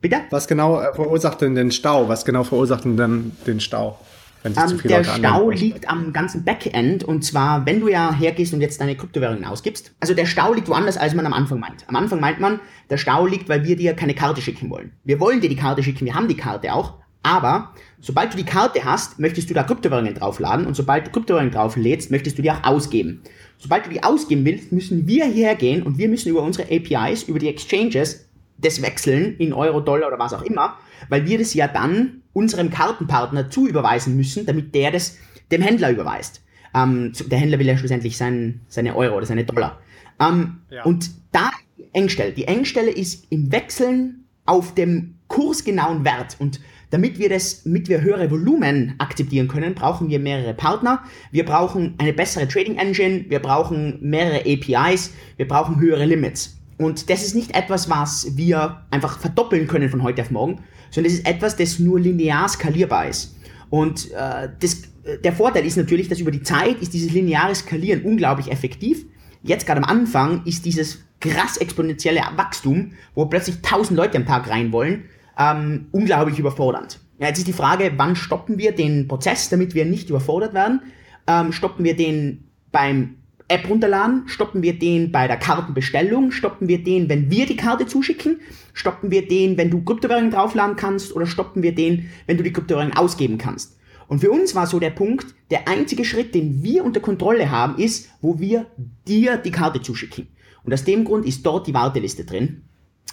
Bitte? Was genau äh, verursacht denn den Stau? Was genau verursacht denn dann den Stau? Um, viele der Leute Stau liegt am ganzen Backend und zwar, wenn du ja hergehst und jetzt deine Kryptowährungen ausgibst. Also der Stau liegt woanders, als man am Anfang meint. Am Anfang meint man, der Stau liegt, weil wir dir keine Karte schicken wollen. Wir wollen dir die Karte schicken, wir haben die Karte auch, aber sobald du die Karte hast, möchtest du da Kryptowährungen draufladen und sobald du Kryptowährungen drauflädst, möchtest du die auch ausgeben. Sobald du die ausgeben willst, müssen wir hierher gehen und wir müssen über unsere APIs, über die Exchanges das wechseln in Euro, Dollar oder was auch immer, weil wir das ja dann unserem Kartenpartner zuüberweisen müssen, damit der das dem Händler überweist. Ähm, der Händler will ja schlussendlich sein, seine Euro oder seine Dollar. Ähm, ja. Und da die Engstelle. Die Engstelle ist im Wechseln auf dem kursgenauen Wert. Und damit wir das, damit wir höhere Volumen akzeptieren können, brauchen wir mehrere Partner. Wir brauchen eine bessere Trading Engine. Wir brauchen mehrere APIs. Wir brauchen höhere Limits. Und das ist nicht etwas, was wir einfach verdoppeln können von heute auf morgen, sondern es ist etwas, das nur linear skalierbar ist. Und äh, das, der Vorteil ist natürlich, dass über die Zeit ist dieses lineare Skalieren unglaublich effektiv. Jetzt gerade am Anfang ist dieses krass exponentielle Wachstum, wo plötzlich 1000 Leute am Tag rein wollen, ähm, unglaublich überfordernd. Ja, jetzt ist die Frage, wann stoppen wir den Prozess, damit wir nicht überfordert werden? Ähm, stoppen wir den beim App runterladen, stoppen wir den bei der Kartenbestellung, stoppen wir den, wenn wir die Karte zuschicken, stoppen wir den, wenn du Kryptowährungen draufladen kannst oder stoppen wir den, wenn du die Kryptowährungen ausgeben kannst. Und für uns war so der Punkt, der einzige Schritt, den wir unter Kontrolle haben, ist, wo wir dir die Karte zuschicken. Und aus dem Grund ist dort die Warteliste drin,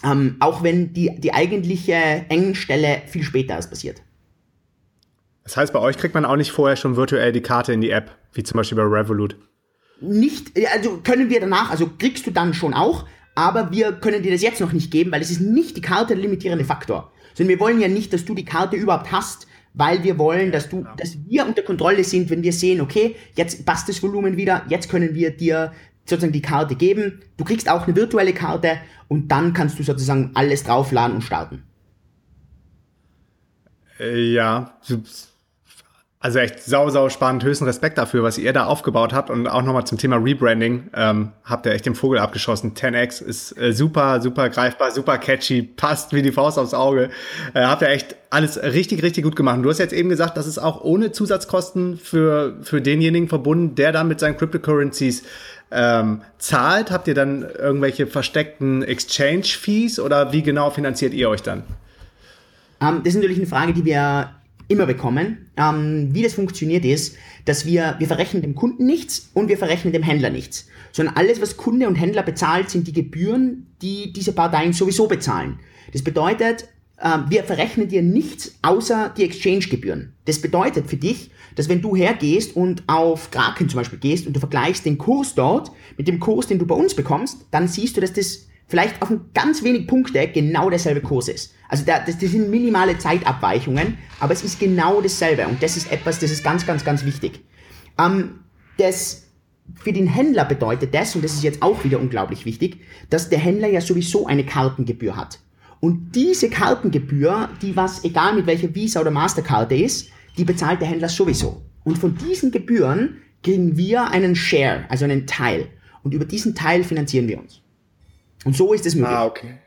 ähm, auch wenn die, die eigentliche Engstelle viel später erst passiert. Das heißt, bei euch kriegt man auch nicht vorher schon virtuell die Karte in die App, wie zum Beispiel bei Revolut nicht, also können wir danach, also kriegst du dann schon auch, aber wir können dir das jetzt noch nicht geben, weil es ist nicht die Karte der limitierende Faktor. Sondern wir wollen ja nicht, dass du die Karte überhaupt hast, weil wir wollen, dass du, dass wir unter Kontrolle sind, wenn wir sehen, okay, jetzt passt das Volumen wieder, jetzt können wir dir sozusagen die Karte geben. Du kriegst auch eine virtuelle Karte und dann kannst du sozusagen alles draufladen und starten. Äh, ja, also echt sau, sau spannend. Höchsten Respekt dafür, was ihr da aufgebaut habt. Und auch nochmal zum Thema Rebranding. Ähm, habt ihr echt den Vogel abgeschossen. 10x ist äh, super, super greifbar, super catchy, passt wie die Faust aufs Auge. Äh, habt ihr echt alles richtig, richtig gut gemacht. Und du hast jetzt eben gesagt, das ist auch ohne Zusatzkosten für, für denjenigen verbunden, der dann mit seinen Cryptocurrencies ähm, zahlt. Habt ihr dann irgendwelche versteckten Exchange-Fees oder wie genau finanziert ihr euch dann? Um, ähm, das ist natürlich eine Frage, die wir immer bekommen. Ähm, wie das funktioniert ist, dass wir, wir verrechnen dem Kunden nichts und wir verrechnen dem Händler nichts. Sondern alles, was Kunde und Händler bezahlt, sind die Gebühren, die diese Parteien sowieso bezahlen. Das bedeutet, äh, wir verrechnen dir nichts außer die Exchange-Gebühren. Das bedeutet für dich, dass wenn du hergehst und auf Kraken zum Beispiel gehst und du vergleichst den Kurs dort mit dem Kurs, den du bei uns bekommst, dann siehst du, dass das vielleicht auf ein ganz wenig Punkte genau derselbe Kurs ist. Also da, das, das sind minimale Zeitabweichungen, aber es ist genau dasselbe und das ist etwas, das ist ganz, ganz, ganz wichtig. Ähm, das für den Händler bedeutet das, und das ist jetzt auch wieder unglaublich wichtig, dass der Händler ja sowieso eine Kartengebühr hat. Und diese Kartengebühr, die was, egal mit welcher Visa oder Masterkarte ist, die bezahlt der Händler sowieso. Und von diesen Gebühren kriegen wir einen Share, also einen Teil. Und über diesen Teil finanzieren wir uns. Und so ist es möglich. Ah, okay.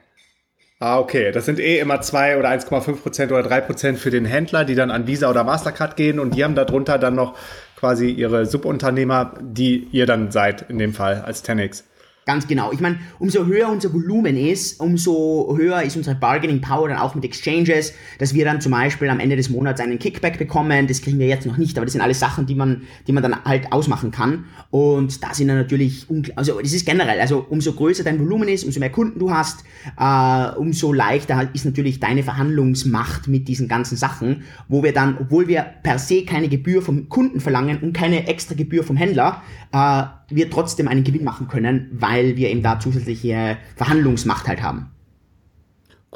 Ah, okay. Das sind eh immer zwei oder 1,5 Prozent oder drei Prozent für den Händler, die dann an Visa oder Mastercard gehen und die haben darunter dann noch quasi ihre Subunternehmer, die ihr dann seid in dem Fall als Tenix. Ganz genau. Ich meine, umso höher unser Volumen ist, umso höher ist unsere Bargaining Power dann auch mit Exchanges, dass wir dann zum Beispiel am Ende des Monats einen Kickback bekommen. Das kriegen wir jetzt noch nicht, aber das sind alles Sachen, die man, die man dann halt ausmachen kann. Und da sind dann natürlich, also das ist generell, also umso größer dein Volumen ist, umso mehr Kunden du hast, äh, umso leichter ist natürlich deine Verhandlungsmacht mit diesen ganzen Sachen, wo wir dann, obwohl wir per se keine Gebühr vom Kunden verlangen und keine extra Gebühr vom Händler, äh, wir trotzdem einen Gewinn machen können, weil wir eben da zusätzliche Verhandlungsmacht halt haben.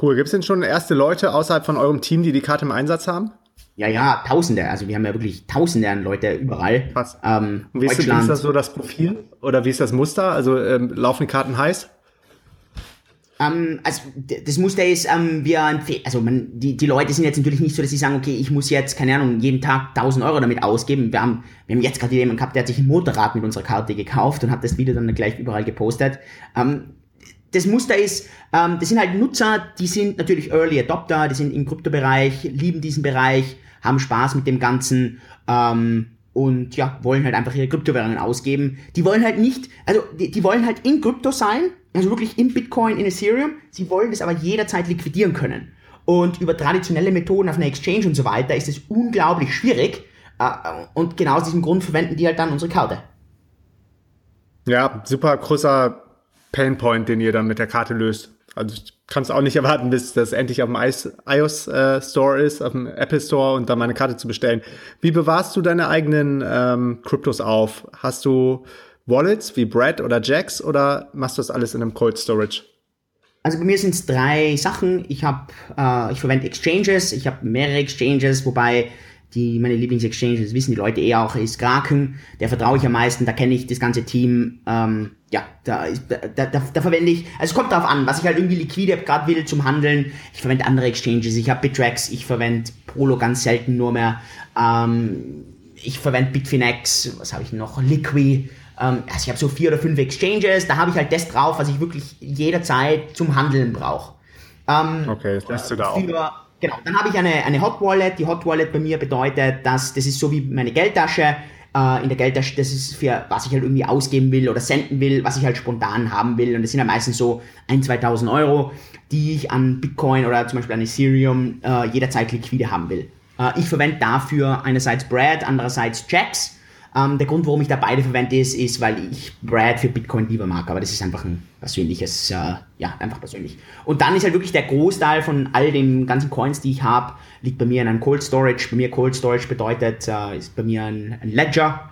Cool. Gibt es denn schon erste Leute außerhalb von eurem Team, die die Karte im Einsatz haben? Ja, ja, Tausende. Also wir haben ja wirklich Tausende an Leute überall. Was? Ähm, wie, ist, das so das Profil? Oder wie ist das Muster? Also ähm, laufen Karten heiß? Ähm, also das Muster ist, ähm, wir also man, die, die Leute sind jetzt natürlich nicht so, dass sie sagen, okay, ich muss jetzt, keine Ahnung, jeden Tag 1000 Euro damit ausgeben. Wir haben, wir haben jetzt gerade jemanden gehabt, der hat sich ein Motorrad mit unserer Karte gekauft und hat das Video dann gleich überall gepostet. Ähm, das Muster ist, ähm, das sind halt Nutzer, die sind natürlich Early Adopter, die sind im Kryptobereich, lieben diesen Bereich, haben Spaß mit dem Ganzen ähm, und ja, wollen halt einfach ihre Kryptowährungen ausgeben. Die wollen halt nicht, also die, die wollen halt in Krypto sein, also wirklich in Bitcoin, in Ethereum. Sie wollen das aber jederzeit liquidieren können. Und über traditionelle Methoden auf einer Exchange und so weiter ist es unglaublich schwierig. Äh, und genau aus diesem Grund verwenden die halt dann unsere Karte. Ja, super großer Painpoint, den ihr dann mit der Karte löst. Also ich kann es auch nicht erwarten, bis das endlich auf dem iOS äh, Store ist, auf dem Apple Store und dann meine Karte zu bestellen. Wie bewahrst du deine eigenen ähm, Kryptos auf? Hast du Wallets wie Brad oder Jax oder machst du das alles in einem Cold Storage? Also bei mir sind es drei Sachen. Ich habe, äh, ich verwende Exchanges, ich habe mehrere Exchanges, wobei die meine Lieblingsexchanges wissen die Leute eher auch ist Kraken. Der vertraue ich am meisten. Da kenne ich das ganze Team. Ähm, ja, da, da, da, da verwende ich. Also es kommt darauf an, was ich halt irgendwie liquide gerade will zum Handeln. Ich verwende andere Exchanges. Ich habe Bittrex. Ich verwende Polo ganz selten nur mehr. Ähm, ich verwende Bitfinex. Was habe ich noch? Liqui. Ähm, also ich habe so vier oder fünf Exchanges, da habe ich halt das drauf, was ich wirklich jederzeit zum Handeln brauche. Ähm, okay, das lässt du da auch. Genau, dann habe ich eine, eine Hot Wallet. Die Hot Wallet bei mir bedeutet, dass das ist so wie meine Geldtasche. Äh, in der Geldtasche, das ist für was ich halt irgendwie ausgeben will oder senden will, was ich halt spontan haben will. Und das sind ja meistens so 1.000, 2.000 Euro, die ich an Bitcoin oder zum Beispiel an Ethereum äh, jederzeit liquide haben will. Äh, ich verwende dafür einerseits Brad, andererseits Jacks. Ähm, der Grund, warum ich da beide verwende, ist, ist, weil ich Brad für Bitcoin lieber mag. Aber das ist einfach ein persönliches, äh, ja, einfach persönlich. Und dann ist halt wirklich der Großteil von all den ganzen Coins, die ich habe, liegt bei mir in einem Cold Storage. Bei mir Cold Storage bedeutet, äh, ist bei mir ein, ein Ledger.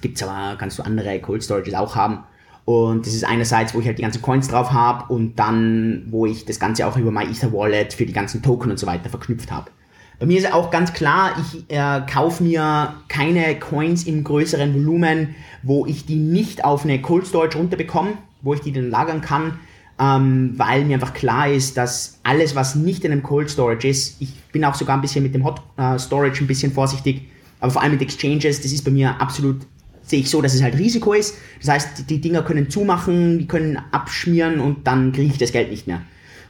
Gibt's aber, kannst du andere Cold Storages auch haben. Und das ist einerseits, wo ich halt die ganzen Coins drauf habe und dann, wo ich das Ganze auch über mein Ether Wallet für die ganzen Token und so weiter verknüpft habe. Bei mir ist auch ganz klar, ich äh, kaufe mir keine Coins im größeren Volumen, wo ich die nicht auf eine Cold Storage runterbekomme, wo ich die dann lagern kann, ähm, weil mir einfach klar ist, dass alles, was nicht in einem Cold Storage ist, ich bin auch sogar ein bisschen mit dem Hot äh, Storage ein bisschen vorsichtig, aber vor allem mit Exchanges, das ist bei mir absolut, sehe ich so, dass es halt Risiko ist. Das heißt, die, die Dinger können zumachen, die können abschmieren und dann kriege ich das Geld nicht mehr.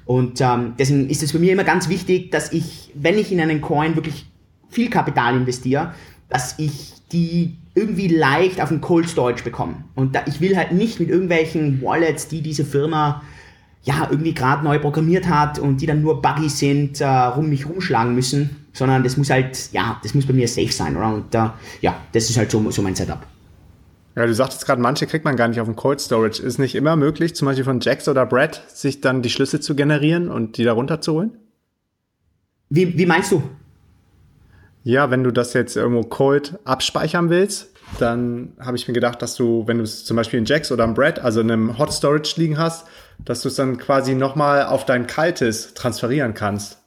Und ähm, deswegen ist es für mich immer ganz wichtig, dass ich, wenn ich in einen Coin wirklich viel Kapital investiere, dass ich die irgendwie leicht auf den Cold Storage bekomme. Und da, ich will halt nicht mit irgendwelchen Wallets, die diese Firma ja irgendwie gerade neu programmiert hat und die dann nur buggy sind, äh, rum mich rumschlagen müssen, sondern das muss halt, ja, das muss bei mir safe sein, oder? Und äh, ja, das ist halt so, so mein Setup. Ja, du sagtest gerade, manche kriegt man gar nicht auf dem Cold Storage. Ist nicht immer möglich, zum Beispiel von Jax oder Brad, sich dann die Schlüssel zu generieren und die da runterzuholen? Wie, wie meinst du? Ja, wenn du das jetzt irgendwo cold abspeichern willst, dann habe ich mir gedacht, dass du, wenn du es zum Beispiel in Jax oder in Brad, also in einem Hot Storage liegen hast, dass du es dann quasi nochmal auf dein kaltes transferieren kannst.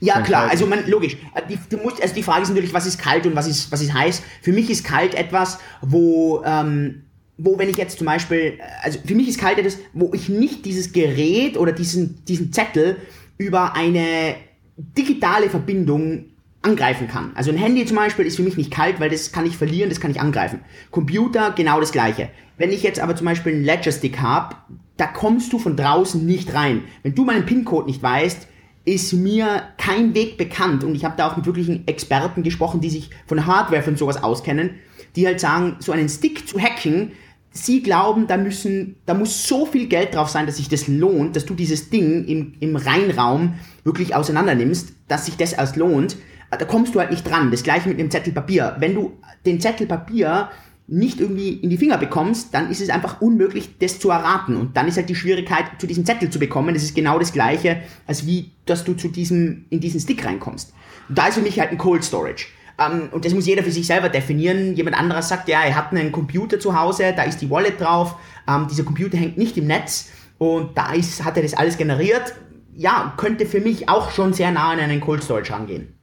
Ja, klar, also man, logisch. Äh, die, du musst, also die Frage ist natürlich, was ist kalt und was ist, was ist heiß. Für mich ist kalt etwas, wo, ähm, wo wenn ich jetzt zum Beispiel, äh, also für mich ist kalt etwas, wo ich nicht dieses Gerät oder diesen, diesen Zettel über eine digitale Verbindung angreifen kann. Also ein Handy zum Beispiel ist für mich nicht kalt, weil das kann ich verlieren, das kann ich angreifen. Computer genau das gleiche. Wenn ich jetzt aber zum Beispiel einen Ledger Stick habe, da kommst du von draußen nicht rein. Wenn du meinen PIN-Code nicht weißt, ist mir kein Weg bekannt und ich habe da auch mit wirklichen Experten gesprochen, die sich von Hardware von sowas auskennen, die halt sagen, so einen Stick zu hacken, sie glauben, da müssen, da muss so viel Geld drauf sein, dass sich das lohnt, dass du dieses Ding im, im Reinraum wirklich auseinander nimmst, dass sich das erst lohnt. Da kommst du halt nicht dran. Das gleiche mit dem Zettel Papier. Wenn du den Zettel Papier nicht irgendwie in die Finger bekommst, dann ist es einfach unmöglich, das zu erraten. Und dann ist halt die Schwierigkeit, zu diesem Zettel zu bekommen. Das ist genau das Gleiche, als wie, dass du zu diesem, in diesen Stick reinkommst. Und da ist für mich halt ein Cold Storage. Ähm, und das muss jeder für sich selber definieren. Jemand anderes sagt, ja, er hat einen Computer zu Hause, da ist die Wallet drauf, ähm, dieser Computer hängt nicht im Netz und da ist, hat er das alles generiert. Ja, könnte für mich auch schon sehr nah an einen Cold Storage rangehen.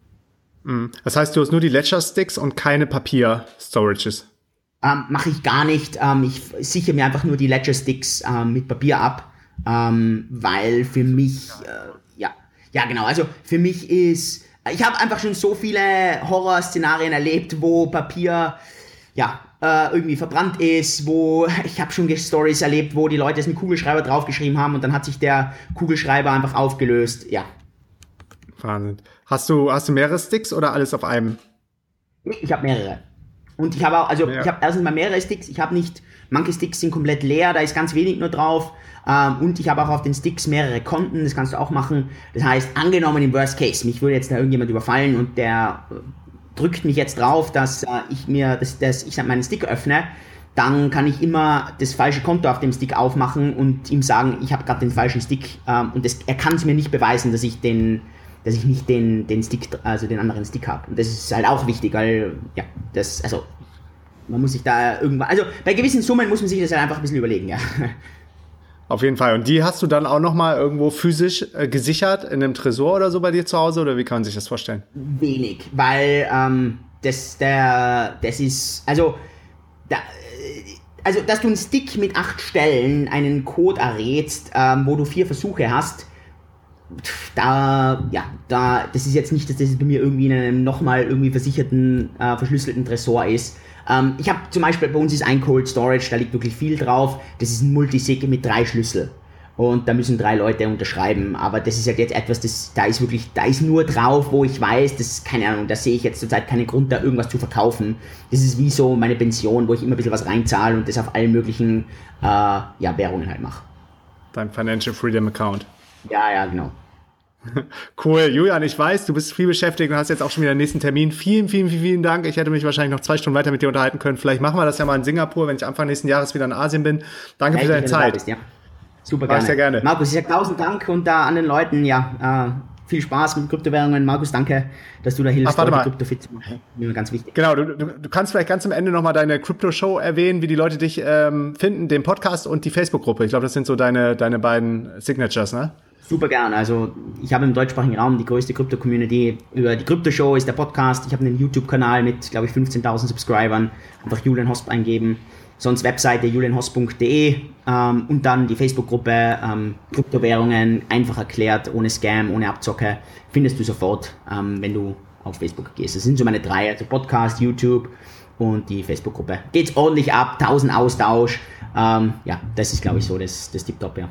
Mhm. Das heißt, du hast nur die Ledger Sticks und keine Papier-Storages? Ähm, Mache ich gar nicht. Ähm, ich sichere mir einfach nur die Ledger Sticks ähm, mit Papier ab, ähm, weil für mich, äh, ja, ja genau, also für mich ist, ich habe einfach schon so viele Horrorszenarien erlebt, wo Papier, ja, äh, irgendwie verbrannt ist, wo ich habe schon Stories erlebt, wo die Leute es mit Kugelschreiber draufgeschrieben haben und dann hat sich der Kugelschreiber einfach aufgelöst. Ja. Wahnsinn. Hast du, hast du mehrere Sticks oder alles auf einem? Ich habe mehrere. Und ich habe auch, also ja. ich habe erstens mal mehrere Sticks. Ich habe nicht, manche Sticks sind komplett leer, da ist ganz wenig nur drauf. Ähm, und ich habe auch auf den Sticks mehrere Konten, das kannst du auch machen. Das heißt, angenommen im Worst Case, mich würde jetzt da irgendjemand überfallen und der äh, drückt mich jetzt drauf, dass äh, ich mir, dass, dass ich meinen Stick öffne, dann kann ich immer das falsche Konto auf dem Stick aufmachen und ihm sagen, ich habe gerade den falschen Stick ähm, und das, er kann es mir nicht beweisen, dass ich den dass ich nicht den, den Stick, also den anderen Stick habe. Und das ist halt auch wichtig, weil, ja, das, also, man muss sich da irgendwann, also bei gewissen Summen muss man sich das halt einfach ein bisschen überlegen, ja. Auf jeden Fall. Und die hast du dann auch nochmal irgendwo physisch äh, gesichert in einem Tresor oder so bei dir zu Hause oder wie kann man sich das vorstellen? Wenig, weil ähm, das, der, das ist, also, da, also, dass du einen Stick mit acht Stellen einen Code errätst, ähm, wo du vier Versuche hast, da, ja, da, das ist jetzt nicht, dass das bei mir irgendwie in einem nochmal irgendwie versicherten, äh, verschlüsselten Tresor ist. Ähm, ich habe zum Beispiel, bei uns ist ein Cold Storage, da liegt wirklich viel drauf. Das ist ein Multisig mit drei Schlüssel. Und da müssen drei Leute unterschreiben. Aber das ist halt jetzt etwas, das, da ist wirklich, da ist nur drauf, wo ich weiß, das ist keine Ahnung, da sehe ich jetzt zurzeit keinen Grund, da irgendwas zu verkaufen. Das ist wie so meine Pension, wo ich immer ein bisschen was reinzahle und das auf allen möglichen, äh, ja, Währungen halt mache. Dein Financial Freedom Account. Ja, ja, genau. Cool, Julian, ich weiß, du bist viel beschäftigt und hast jetzt auch schon wieder den nächsten Termin. Vielen, vielen, vielen, vielen Dank. Ich hätte mich wahrscheinlich noch zwei Stunden weiter mit dir unterhalten können. Vielleicht machen wir das ja mal in Singapur, wenn ich Anfang nächsten Jahres wieder in Asien bin. Danke ja, für deine Zeit. Bist, ja. Super gerne. Sehr gerne. Markus, ich sage tausend Dank und da an den Leuten, ja, äh, viel Spaß mit Kryptowährungen. Markus, danke, dass du da hilfst, Ach, warte mal. Kryptofit zu machen. Ganz wichtig. Genau, du, du, du kannst vielleicht ganz am Ende nochmal deine Crypto-Show erwähnen, wie die Leute dich ähm, finden, den Podcast und die Facebook-Gruppe. Ich glaube, das sind so deine, deine beiden Signatures, ne? Super gern. Also ich habe im deutschsprachigen Raum die größte Krypto-Community. Über die Krypto-Show ist der Podcast. Ich habe einen YouTube-Kanal mit, glaube ich, 15.000 Subscribern. Einfach Julian Hosp eingeben. Sonst Webseite julianhosp.de ähm, und dann die Facebook-Gruppe ähm, Kryptowährungen einfach erklärt, ohne Scam, ohne Abzocke. Findest du sofort, ähm, wenn du auf Facebook gehst. Das sind so meine drei, also Podcast, YouTube und die Facebook-Gruppe. Geht's ordentlich ab, 1000 Austausch. Ähm, ja, das ist, glaube ich, so das, das Tip-Top, ja.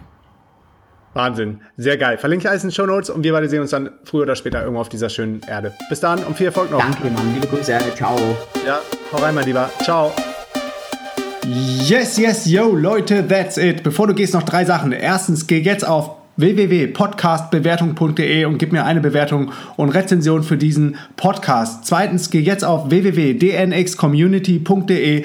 Wahnsinn. Sehr geil. Verlinke alles in den Show Notes und wir beide sehen uns dann früher oder später irgendwo auf dieser schönen Erde. Bis dann und viel Erfolg noch. Danke, Mann. Liebe Grüße. Ciao. Ja, hau rein, mein Lieber. Ciao. Yes, yes, yo, Leute, that's it. Bevor du gehst, noch drei Sachen. Erstens, geh jetzt auf www.podcastbewertung.de und gib mir eine Bewertung und Rezension für diesen Podcast. Zweitens, geh jetzt auf www.dnxcommunity.de